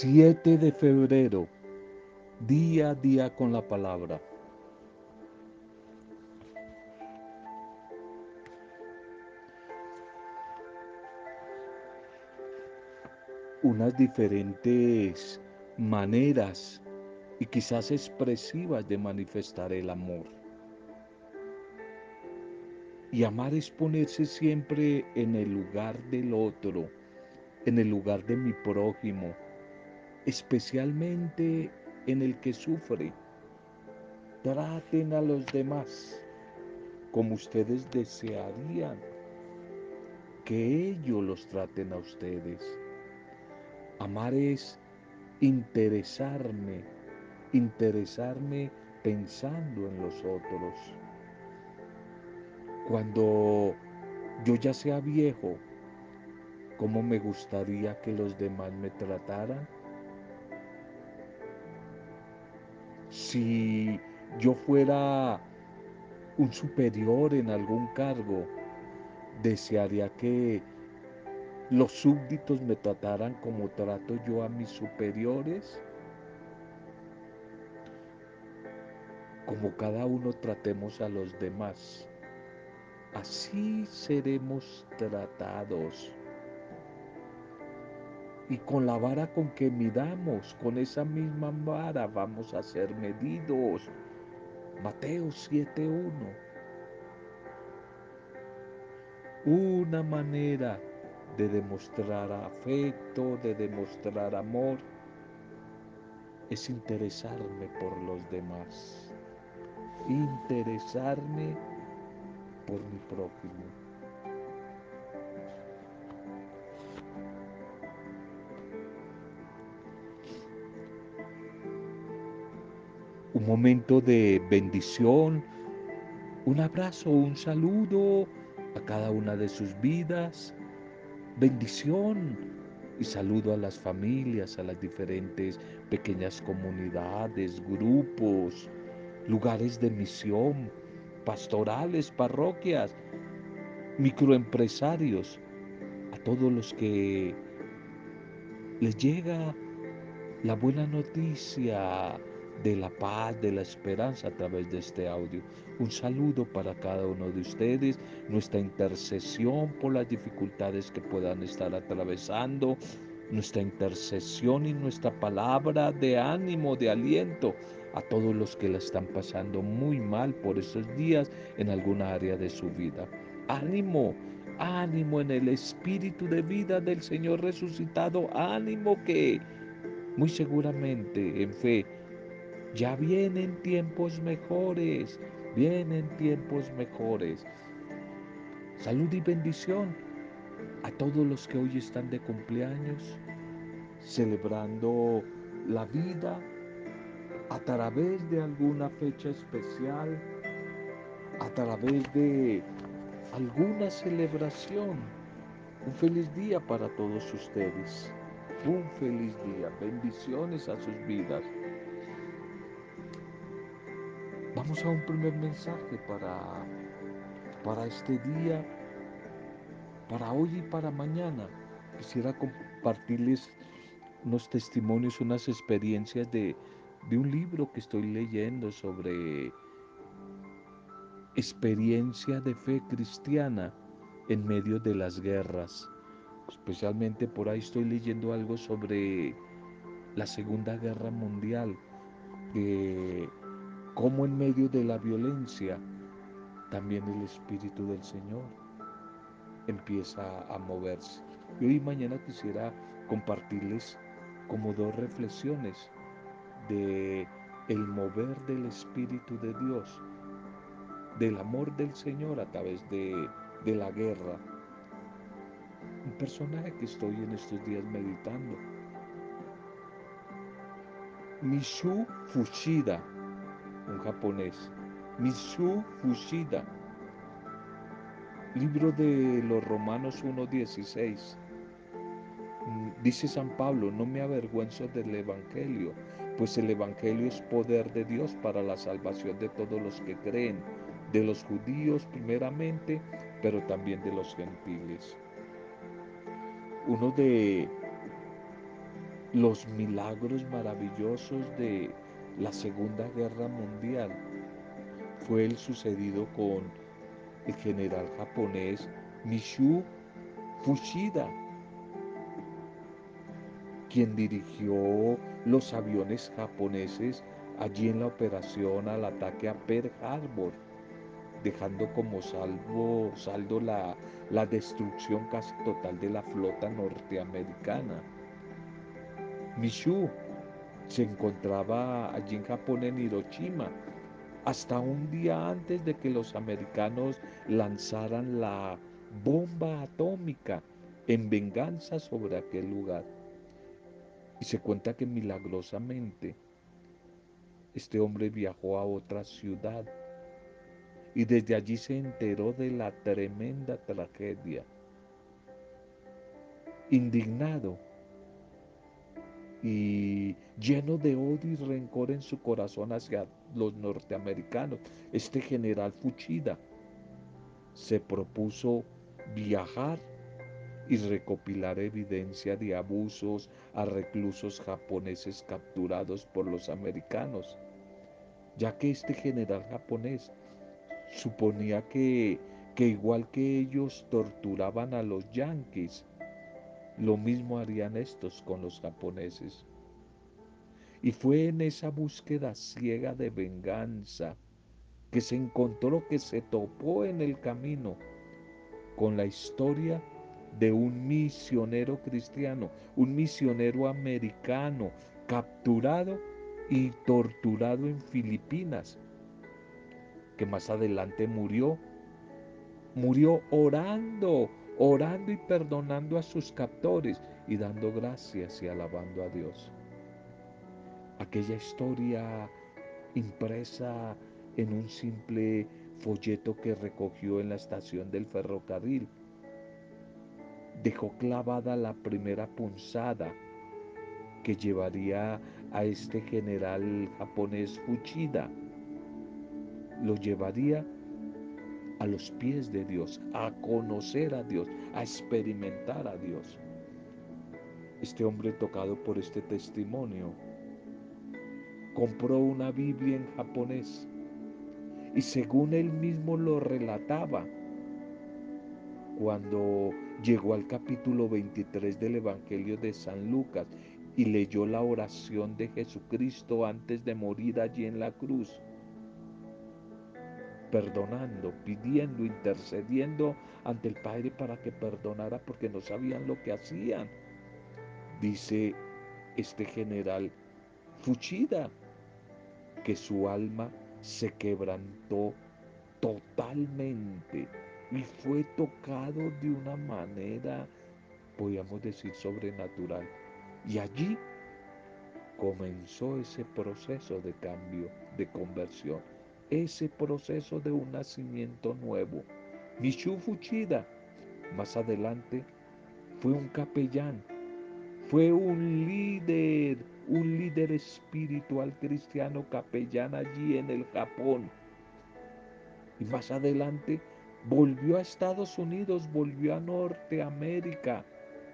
7 de febrero, día a día con la palabra. Unas diferentes maneras y quizás expresivas de manifestar el amor. Y amar es ponerse siempre en el lugar del otro, en el lugar de mi prójimo, especialmente en el que sufre. Traten a los demás como ustedes desearían que ellos los traten a ustedes. Amar es interesarme, interesarme pensando en los otros. Cuando yo ya sea viejo, ¿cómo me gustaría que los demás me trataran? Si yo fuera un superior en algún cargo, desearía que los súbditos me trataran como trato yo a mis superiores. Como cada uno tratemos a los demás. Así seremos tratados. Y con la vara con que midamos, con esa misma vara vamos a ser medidos. Mateo 7.1. Una manera de demostrar afecto, de demostrar amor, es interesarme por los demás. Interesarme por mi prójimo. Un momento de bendición, un abrazo, un saludo a cada una de sus vidas, bendición y saludo a las familias, a las diferentes pequeñas comunidades, grupos, lugares de misión, pastorales, parroquias, microempresarios, a todos los que les llega la buena noticia de la paz, de la esperanza a través de este audio. Un saludo para cada uno de ustedes, nuestra intercesión por las dificultades que puedan estar atravesando, nuestra intercesión y nuestra palabra de ánimo, de aliento a todos los que la están pasando muy mal por estos días en alguna área de su vida. Ánimo, ánimo en el espíritu de vida del Señor resucitado, ánimo que muy seguramente en fe ya vienen tiempos mejores, vienen tiempos mejores. Salud y bendición a todos los que hoy están de cumpleaños, celebrando la vida a través de alguna fecha especial, a través de alguna celebración. Un feliz día para todos ustedes. Un feliz día. Bendiciones a sus vidas. Vamos a un primer mensaje para, para este día, para hoy y para mañana. Quisiera compartirles unos testimonios, unas experiencias de, de un libro que estoy leyendo sobre experiencia de fe cristiana en medio de las guerras. Especialmente por ahí estoy leyendo algo sobre la Segunda Guerra Mundial, que cómo en medio de la violencia también el Espíritu del Señor empieza a moverse. Y hoy y mañana quisiera compartirles como dos reflexiones de el mover del Espíritu de Dios, del amor del Señor a través de, de la guerra. Un personaje que estoy en estos días meditando. Mishu Fushida, un japonés, Misu Fushida, libro de los Romanos 1.16. Mm, dice San Pablo, no me avergüenzo del Evangelio, pues el Evangelio es poder de Dios para la salvación de todos los que creen, de los judíos primeramente, pero también de los gentiles. Uno de los milagros maravillosos de la Segunda Guerra Mundial. Fue el sucedido con el general japonés Mishu Fushida, quien dirigió los aviones japoneses allí en la operación al ataque a Pearl Harbor, dejando como salvo, saldo la, la destrucción casi total de la flota norteamericana. Mishu se encontraba allí en Japón, en Hiroshima, hasta un día antes de que los americanos lanzaran la bomba atómica en venganza sobre aquel lugar. Y se cuenta que milagrosamente este hombre viajó a otra ciudad y desde allí se enteró de la tremenda tragedia. Indignado, y lleno de odio y rencor en su corazón hacia los norteamericanos. Este general Fuchida se propuso viajar y recopilar evidencia de abusos a reclusos japoneses capturados por los americanos, ya que este general japonés suponía que, que igual que ellos torturaban a los yanquis, lo mismo harían estos con los japoneses. Y fue en esa búsqueda ciega de venganza que se encontró, que se topó en el camino con la historia de un misionero cristiano, un misionero americano capturado y torturado en Filipinas, que más adelante murió, murió orando orando y perdonando a sus captores y dando gracias y alabando a Dios. Aquella historia impresa en un simple folleto que recogió en la estación del ferrocarril dejó clavada la primera punzada que llevaría a este general japonés Fuchida. Lo llevaría a los pies de Dios, a conocer a Dios, a experimentar a Dios. Este hombre tocado por este testimonio compró una Biblia en japonés y según él mismo lo relataba, cuando llegó al capítulo 23 del Evangelio de San Lucas y leyó la oración de Jesucristo antes de morir allí en la cruz, perdonando, pidiendo, intercediendo ante el Padre para que perdonara porque no sabían lo que hacían. Dice este general Fuchida que su alma se quebrantó totalmente y fue tocado de una manera, podríamos decir, sobrenatural. Y allí comenzó ese proceso de cambio, de conversión ese proceso de un nacimiento nuevo. Mishu Fuchida, más adelante, fue un capellán, fue un líder, un líder espiritual cristiano capellán allí en el Japón. Y más adelante volvió a Estados Unidos, volvió a Norteamérica,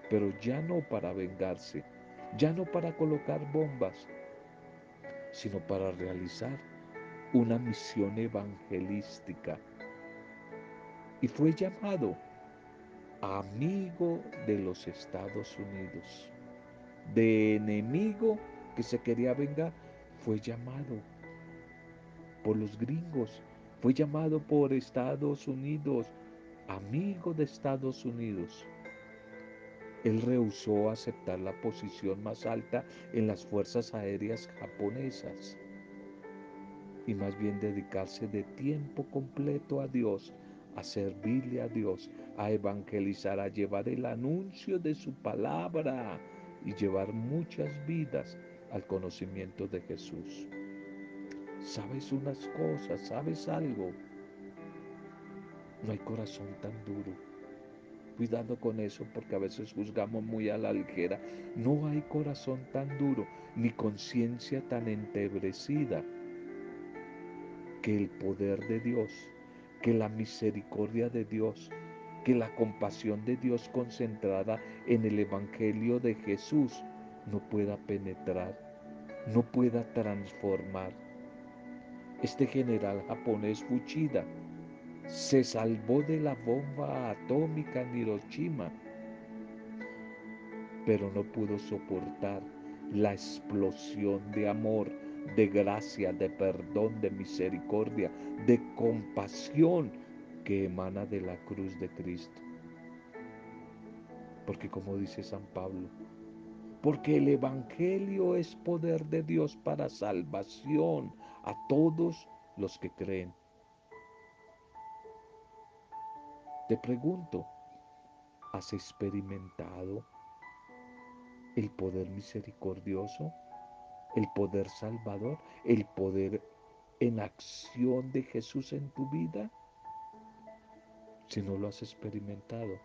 pero ya no para vengarse, ya no para colocar bombas, sino para realizar una misión evangelística y fue llamado amigo de los Estados Unidos. De enemigo que se quería vengar, fue llamado por los gringos, fue llamado por Estados Unidos, amigo de Estados Unidos. Él rehusó aceptar la posición más alta en las fuerzas aéreas japonesas y más bien dedicarse de tiempo completo a Dios, a servirle a Dios, a evangelizar, a llevar el anuncio de su palabra y llevar muchas vidas al conocimiento de Jesús. ¿Sabes unas cosas? ¿Sabes algo? No hay corazón tan duro. Cuidado con eso porque a veces juzgamos muy a la ligera. No hay corazón tan duro ni conciencia tan entebrecida que el poder de Dios, que la misericordia de Dios, que la compasión de Dios concentrada en el Evangelio de Jesús no pueda penetrar, no pueda transformar. Este general japonés Fuchida se salvó de la bomba atómica en Hiroshima, pero no pudo soportar la explosión de amor, de gracia, de perdón, de misericordia, de compasión que emana de la cruz de Cristo. Porque como dice San Pablo, porque el Evangelio es poder de Dios para salvación a todos los que creen. Te pregunto, ¿has experimentado el poder misericordioso, el poder salvador, el poder en acción de Jesús en tu vida? Si no lo has experimentado,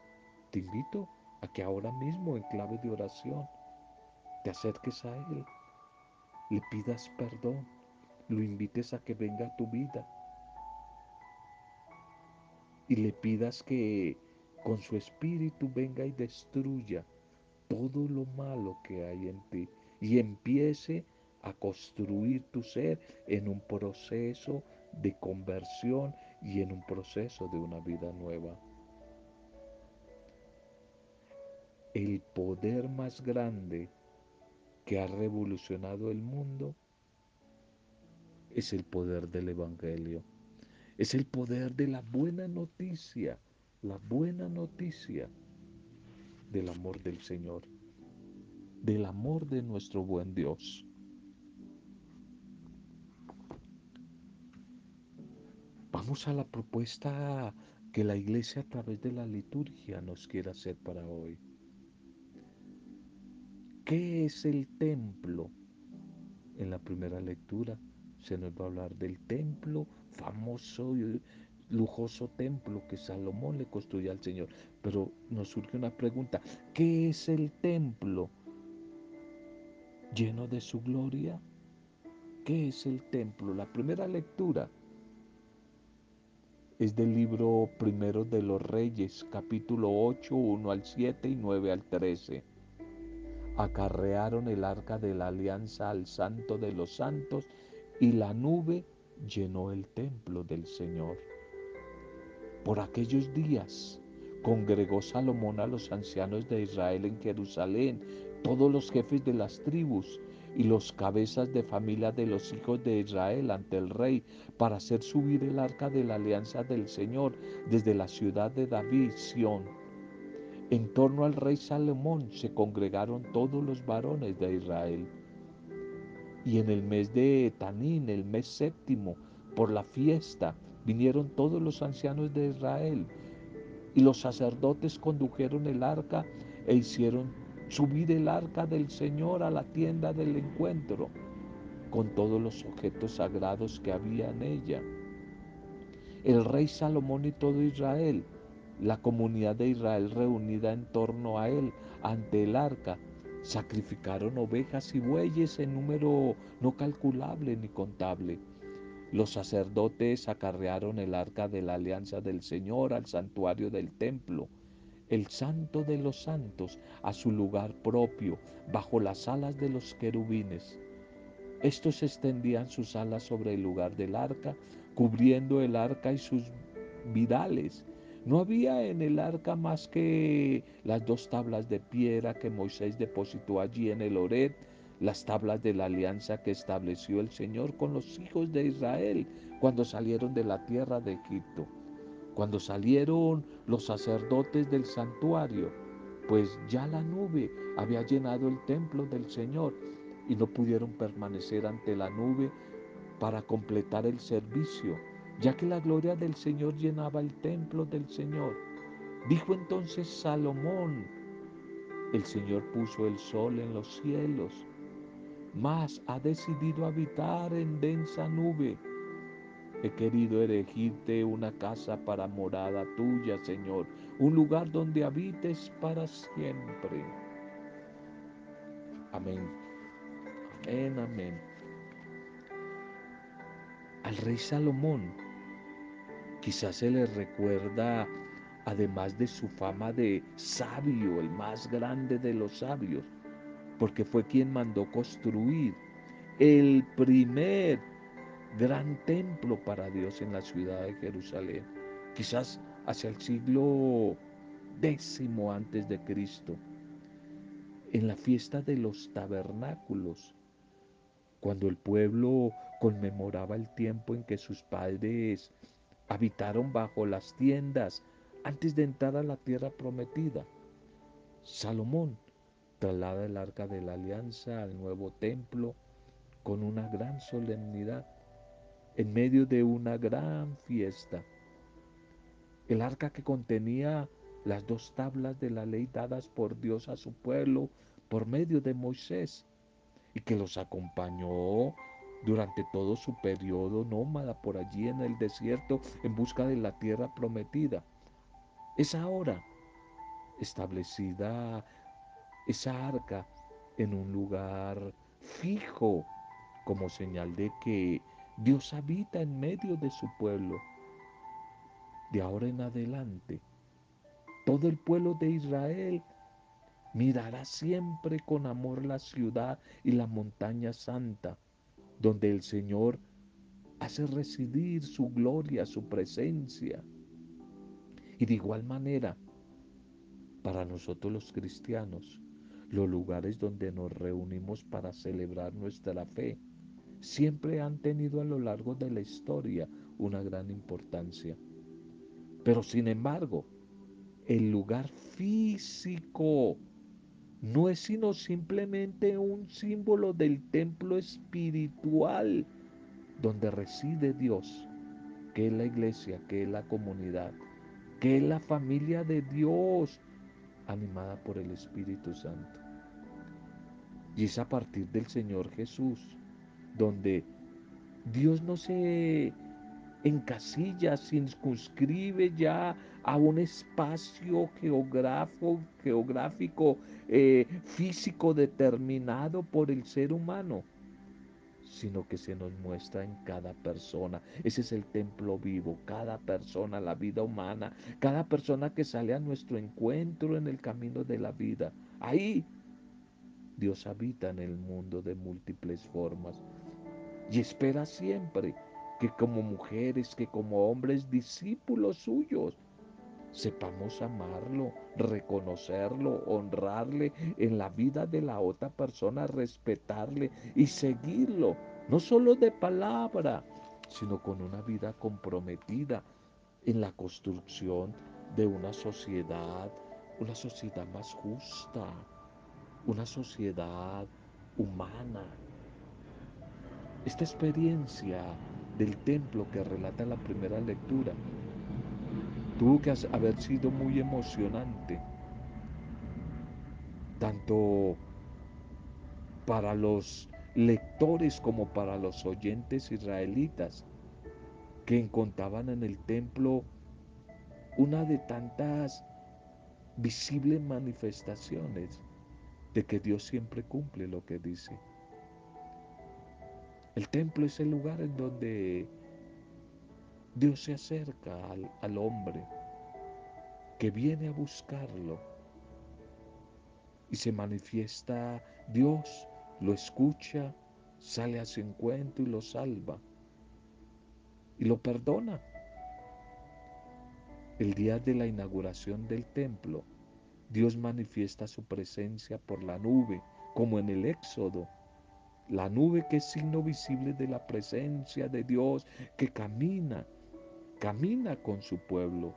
te invito a que ahora mismo en clave de oración te acerques a Él, le pidas perdón, lo invites a que venga a tu vida. Y le pidas que con su espíritu venga y destruya todo lo malo que hay en ti y empiece a construir tu ser en un proceso de conversión y en un proceso de una vida nueva. El poder más grande que ha revolucionado el mundo es el poder del Evangelio. Es el poder de la buena noticia, la buena noticia del amor del Señor, del amor de nuestro buen Dios. Vamos a la propuesta que la iglesia a través de la liturgia nos quiere hacer para hoy. ¿Qué es el templo? En la primera lectura se nos va a hablar del templo famoso y lujoso templo que Salomón le construyó al Señor. Pero nos surge una pregunta, ¿qué es el templo? ¿Lleno de su gloria? ¿Qué es el templo? La primera lectura es del libro primero de los Reyes, capítulo 8, 1 al 7 y 9 al 13. Acarrearon el arca de la alianza al santo de los santos y la nube llenó el templo del Señor. Por aquellos días congregó Salomón a los ancianos de Israel en Jerusalén, todos los jefes de las tribus y los cabezas de familia de los hijos de Israel ante el rey para hacer subir el arca de la alianza del Señor desde la ciudad de David, Sión. En torno al rey Salomón se congregaron todos los varones de Israel. Y en el mes de Tanín, el mes séptimo, por la fiesta, vinieron todos los ancianos de Israel y los sacerdotes condujeron el arca e hicieron subir el arca del Señor a la tienda del encuentro con todos los objetos sagrados que había en ella. El rey Salomón y todo Israel, la comunidad de Israel reunida en torno a él ante el arca, sacrificaron ovejas y bueyes en número no calculable ni contable los sacerdotes acarrearon el arca de la alianza del Señor al santuario del templo, el santo de los santos a su lugar propio, bajo las alas de los querubines. Estos extendían sus alas sobre el lugar del arca, cubriendo el arca y sus vidales. No había en el arca más que las dos tablas de piedra que Moisés depositó allí en el Ored las tablas de la alianza que estableció el Señor con los hijos de Israel cuando salieron de la tierra de Egipto, cuando salieron los sacerdotes del santuario, pues ya la nube había llenado el templo del Señor y no pudieron permanecer ante la nube para completar el servicio, ya que la gloria del Señor llenaba el templo del Señor. Dijo entonces Salomón, el Señor puso el sol en los cielos mas ha decidido habitar en densa nube. He querido erigirte una casa para morada tuya, Señor, un lugar donde habites para siempre. Amén. Amén, amén. Al rey Salomón quizás se le recuerda, además de su fama de sabio, el más grande de los sabios, porque fue quien mandó construir el primer gran templo para Dios en la ciudad de Jerusalén, quizás hacia el siglo décimo antes de Cristo, en la fiesta de los tabernáculos, cuando el pueblo conmemoraba el tiempo en que sus padres habitaron bajo las tiendas antes de entrar a la tierra prometida. Salomón traslada el arca de la alianza al nuevo templo con una gran solemnidad, en medio de una gran fiesta. El arca que contenía las dos tablas de la ley dadas por Dios a su pueblo por medio de Moisés y que los acompañó durante todo su periodo nómada por allí en el desierto en busca de la tierra prometida. Es ahora establecida esa arca en un lugar fijo como señal de que Dios habita en medio de su pueblo. De ahora en adelante, todo el pueblo de Israel mirará siempre con amor la ciudad y la montaña santa, donde el Señor hace residir su gloria, su presencia. Y de igual manera, para nosotros los cristianos, los lugares donde nos reunimos para celebrar nuestra fe siempre han tenido a lo largo de la historia una gran importancia. Pero sin embargo, el lugar físico no es sino simplemente un símbolo del templo espiritual donde reside Dios, que es la iglesia, que es la comunidad, que es la familia de Dios, animada por el Espíritu Santo. Y es a partir del Señor Jesús donde Dios no se encasilla, circunscribe ya a un espacio geográfico, geográfico eh, físico determinado por el ser humano, sino que se nos muestra en cada persona. Ese es el templo vivo, cada persona, la vida humana, cada persona que sale a nuestro encuentro en el camino de la vida. Ahí Dios habita en el mundo de múltiples formas y espera siempre que como mujeres, que como hombres discípulos suyos, sepamos amarlo, reconocerlo, honrarle en la vida de la otra persona, respetarle y seguirlo, no solo de palabra, sino con una vida comprometida en la construcción de una sociedad, una sociedad más justa, una sociedad humana. Esta experiencia del templo que relata la primera lectura tuvo que haber sido muy emocionante, tanto para los lectores como para los oyentes israelitas que encontraban en el templo una de tantas visibles manifestaciones de que Dios siempre cumple lo que dice. El templo es el lugar en donde Dios se acerca al, hombre que viene a buscarlo y se manifiesta Dios, lo escucha, sale a su encuentro y lo salva y lo perdona. El día de la inauguración del templo, Dios manifiesta su presencia por la nube, como en el Éxodo. La nube que es signo visible de la presencia de Dios que camina, camina con su pueblo.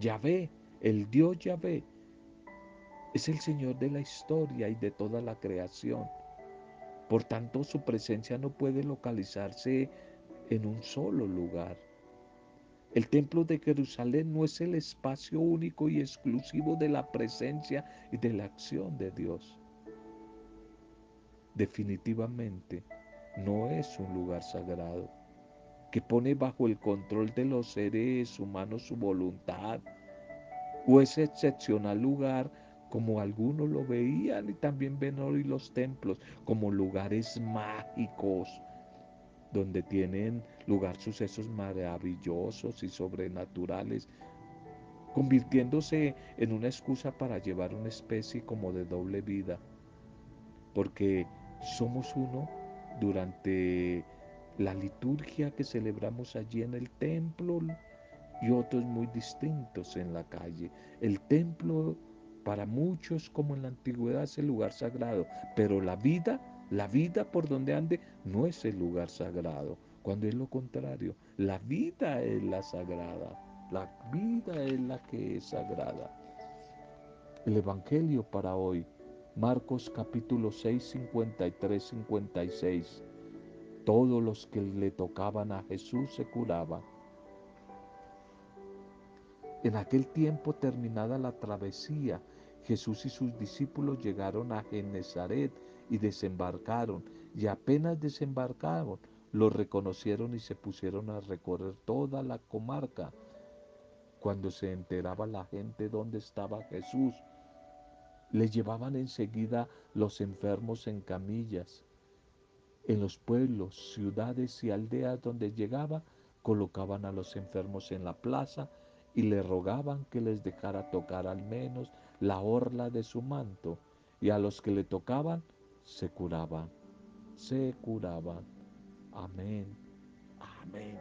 Yahvé, el Dios Yahvé, es el Señor de la historia y de toda la creación. Por tanto, su presencia no puede localizarse en un solo lugar. El templo de Jerusalén no es el espacio único y exclusivo de la presencia y de la acción de Dios. Definitivamente no es un lugar sagrado que pone bajo el control de los seres humanos su voluntad o ese excepcional lugar como algunos lo veían y también ven hoy los templos como lugares mágicos donde tienen lugar sucesos maravillosos y sobrenaturales, convirtiéndose en una excusa para llevar una especie como de doble vida, porque somos uno durante la liturgia que celebramos allí en el templo y otros muy distintos en la calle. El templo para muchos como en la antigüedad es el lugar sagrado, pero la vida, la vida por donde ande no es el lugar sagrado, cuando es lo contrario, la vida es la sagrada, la vida es la que es sagrada. El Evangelio para hoy, Marcos capítulo 6, 53, 56. Todos los que le tocaban a Jesús se curaban. En aquel tiempo terminada la travesía, Jesús y sus discípulos llegaron a Genezaret y desembarcaron, y apenas desembarcaron, los reconocieron y se pusieron a recorrer toda la comarca. Cuando se enteraba la gente dónde estaba Jesús, le llevaban enseguida los enfermos en camillas. En los pueblos, ciudades y aldeas donde llegaba, colocaban a los enfermos en la plaza y le rogaban que les dejara tocar al menos la orla de su manto, y a los que le tocaban se curaban, se curaban. Amén, amén.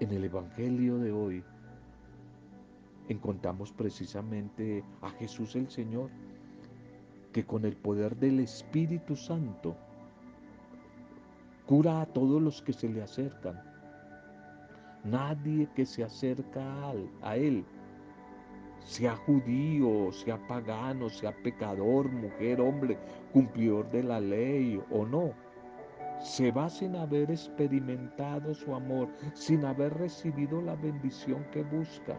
En el Evangelio de hoy, encontramos precisamente a Jesús el Señor, que con el poder del Espíritu Santo cura a todos los que se le acercan. Nadie que se acerca a Él, sea judío, sea pagano, sea pecador, mujer, hombre, cumplidor de la ley o no, se va sin haber experimentado su amor, sin haber recibido la bendición que busca.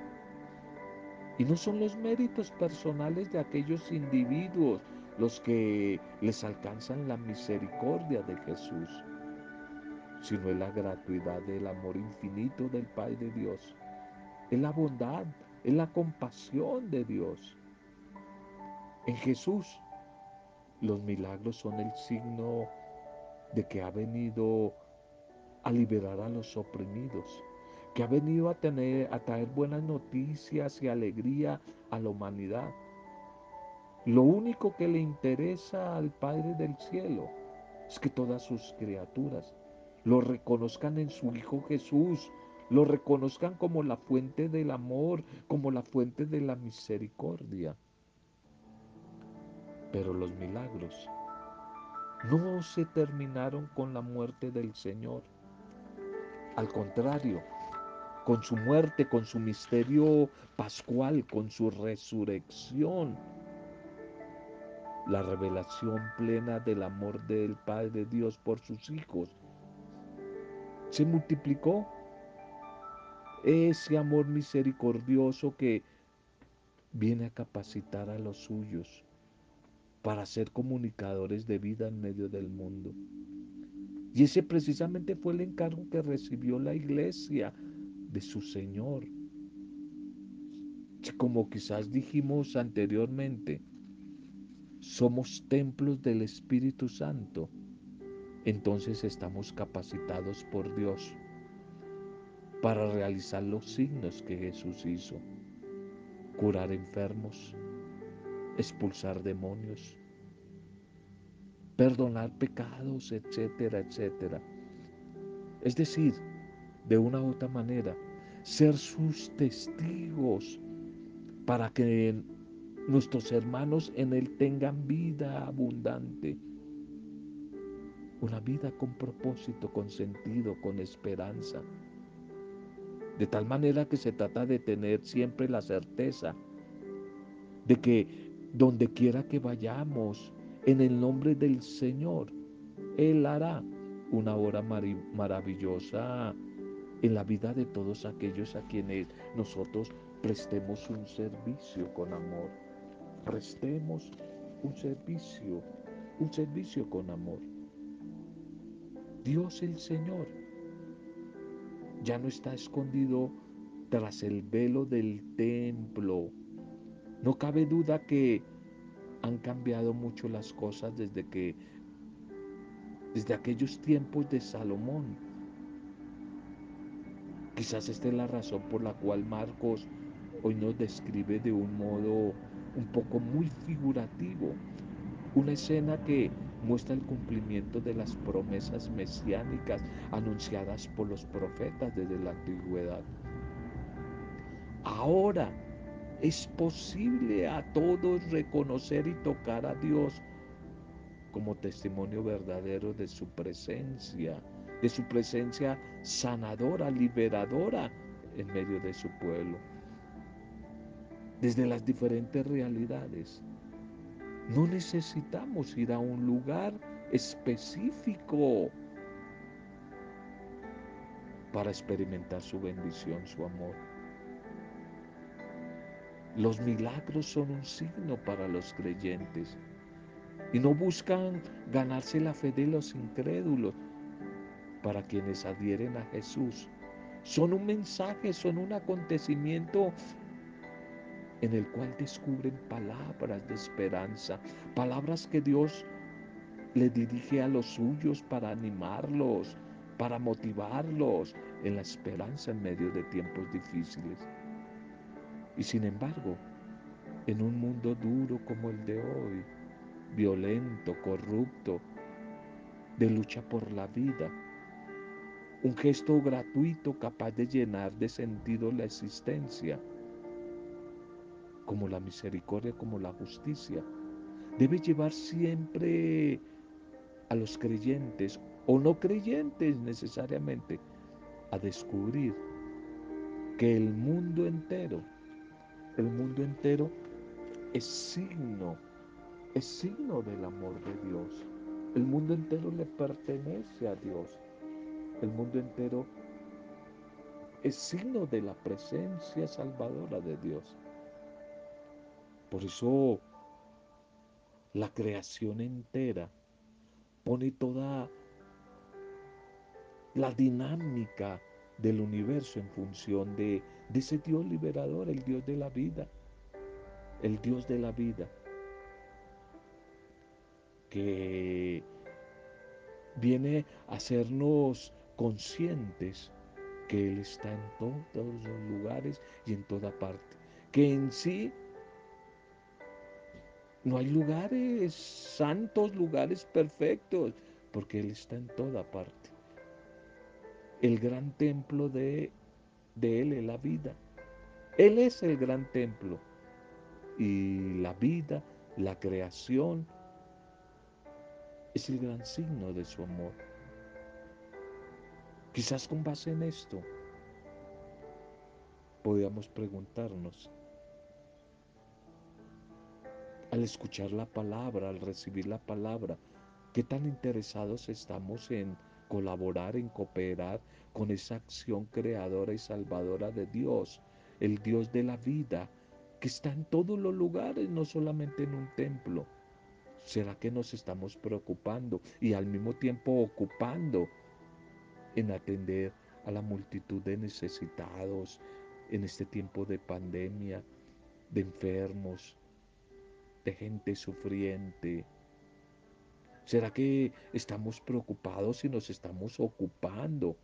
Y no son los méritos personales de aquellos individuos los que les alcanzan la misericordia de Jesús, sino es la gratuidad del amor infinito del Padre de Dios, es la bondad, es la compasión de Dios. En Jesús los milagros son el signo de que ha venido a liberar a los oprimidos, que ha venido a, tener, a traer buenas noticias y alegría a la humanidad. Lo único que le interesa al Padre del Cielo es que todas sus criaturas lo reconozcan en su Hijo Jesús, lo reconozcan como la fuente del amor, como la fuente de la misericordia. Pero los milagros no se terminaron con la muerte del Señor. Al contrario, con su muerte, con su misterio pascual, con su resurrección. La revelación plena del amor del Padre Dios por sus hijos se multiplicó. Ese amor misericordioso que viene a capacitar a los suyos para ser comunicadores de vida en medio del mundo. Y ese precisamente fue el encargo que recibió la iglesia de su Señor. Como quizás dijimos anteriormente, somos templos del Espíritu Santo, entonces estamos capacitados por Dios para realizar los signos que Jesús hizo, curar enfermos, expulsar demonios, perdonar pecados, etcétera, etcétera. Es decir, de una u otra manera, ser sus testigos para que nuestros hermanos en Él tengan vida abundante. Una vida con propósito, con sentido, con esperanza. De tal manera que se trata de tener siempre la certeza de que donde quiera que vayamos, en el nombre del Señor, Él hará una obra maravillosa en la vida de todos aquellos a quienes nosotros prestemos un servicio con amor. Prestemos un servicio, un servicio con amor. Dios el Señor ya no está escondido tras el velo del templo. No cabe duda que han cambiado mucho las cosas desde que desde aquellos tiempos de Salomón Quizás esta es la razón por la cual Marcos hoy nos describe de un modo un poco muy figurativo, una escena que muestra el cumplimiento de las promesas mesiánicas anunciadas por los profetas desde la antigüedad. Ahora es posible a todos reconocer y tocar a Dios como testimonio verdadero de su presencia, de su presencia sanadora, liberadora en medio de su pueblo. Desde las diferentes realidades. No necesitamos ir a un lugar específico para experimentar su bendición, su amor. Los milagros son un signo para los creyentes y no buscan ganarse la fe de los incrédulos para quienes adhieren a Jesús. Son un mensaje, son un acontecimiento en el cual descubren palabras de esperanza, palabras que Dios le dirige a los suyos para animarlos, para motivarlos en la esperanza en medio de tiempos difíciles. Y sin embargo, en un mundo duro como el de hoy, violento, corrupto, de lucha por la vida, un gesto gratuito capaz de llenar de sentido la existencia, como la misericordia, como la justicia, debe llevar siempre a los creyentes o no creyentes necesariamente a descubrir que el mundo entero, el mundo entero es signo, es signo del amor de Dios. El mundo entero le pertenece a Dios. El mundo entero es signo de la presencia salvadora de Dios. Por eso la creación entera pone toda la dinámica del universo en función de, de, ese Dios liberador, el Dios de la vida, el Dios de la vida, que viene a hacernos conscientes que Él está en todos los lugares y en toda parte, que en sí no hay lugares santos, lugares perfectos, porque Él está en toda parte. El gran templo de, de Él es la vida. Él es el gran templo. Y la vida, la creación, es el gran signo de su amor. Quizás con base en esto podríamos preguntarnos, al escuchar la palabra, al recibir la palabra, qué tan interesados estamos en colaborar, en cooperar con esa acción creadora y salvadora de Dios, el Dios de la vida, que está en todos los lugares, no solamente en un templo. ¿Será que nos estamos preocupando y al mismo tiempo ocupando en atender a la multitud de necesitados en este tiempo de pandemia, de enfermos, de gente sufriente? ¿Será que estamos preocupados y nos estamos ocupando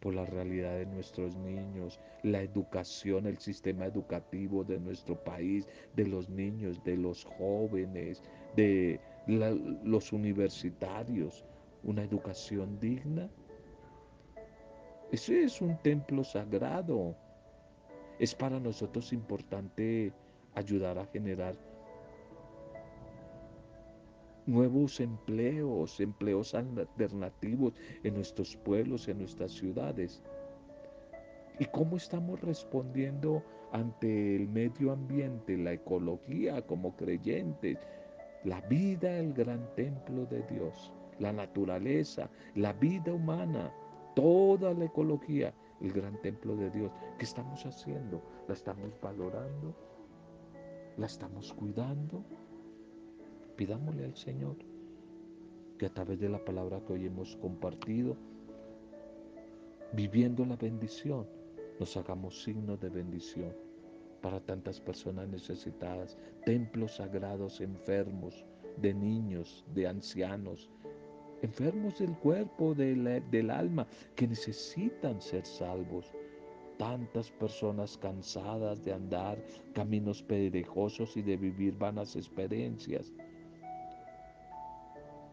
por la realidad de nuestros niños, la educación, el sistema educativo de nuestro país, de los niños, de los jóvenes, de los universitarios? ¿Una educación digna? Ese es un templo sagrado. Es para nosotros importante ayudar a generar nuevos empleos, empleos alternativos en nuestros pueblos, en nuestras ciudades. ¿Y cómo estamos respondiendo ante el medio ambiente, la ecología como creyentes? La vida, el gran templo de Dios, la naturaleza, la vida humana, toda la ecología, el gran templo de Dios. ¿Qué estamos haciendo? ¿La estamos valorando? ¿La estamos cuidando? Pidámosle al Señor que a través de la palabra que hoy hemos compartido, viviendo la bendición, nos hagamos signos de bendición para tantas personas necesitadas, templos sagrados enfermos, de niños, de ancianos, enfermos del cuerpo, del, del alma, que necesitan ser salvos. tantas personas cansadas de andar caminos pedregosos y de vivir vanas experiencias.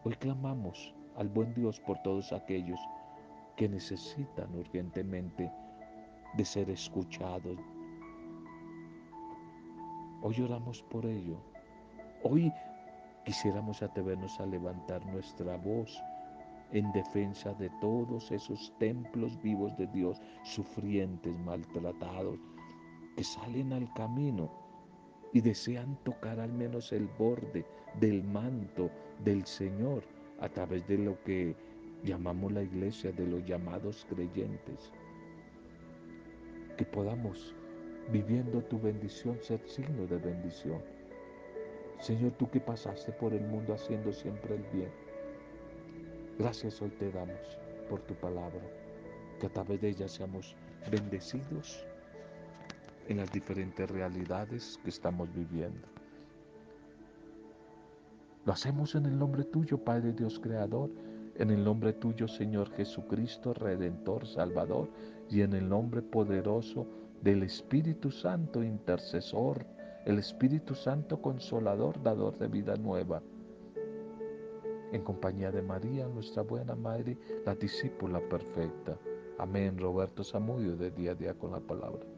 Hoy clamamos al buen Dios por todos aquellos que necesitan urgentemente de ser escuchados. Hoy oramos por ello. Hoy quisiéramos atrevernos a levantar nuestra voz en defensa de todos esos templos vivos de Dios, sufrientes, maltratados, que salen al camino y desean tocar al menos el borde del manto del Señor a través de lo que llamamos la iglesia, de los llamados creyentes. Que podamos, viviendo tu bendición, ser signo de bendición. Señor, tú que pasaste por el mundo haciendo siempre el bien Gracias hoy te damos por tu palabra, que a través de ella seamos bendecidos en las diferentes realidades que estamos viviendo. Lo hacemos en el nombre tuyo, Padre Dios Creador, en el nombre tuyo, Señor Jesucristo, Redentor, Salvador, y en el nombre poderoso del Espíritu Santo, intercesor, el Espíritu Santo consolador, dador de vida nueva en compañía de María, nuestra buena Madre, la discípula perfecta. Amén. Roberto Samudio, de día a día con la palabra.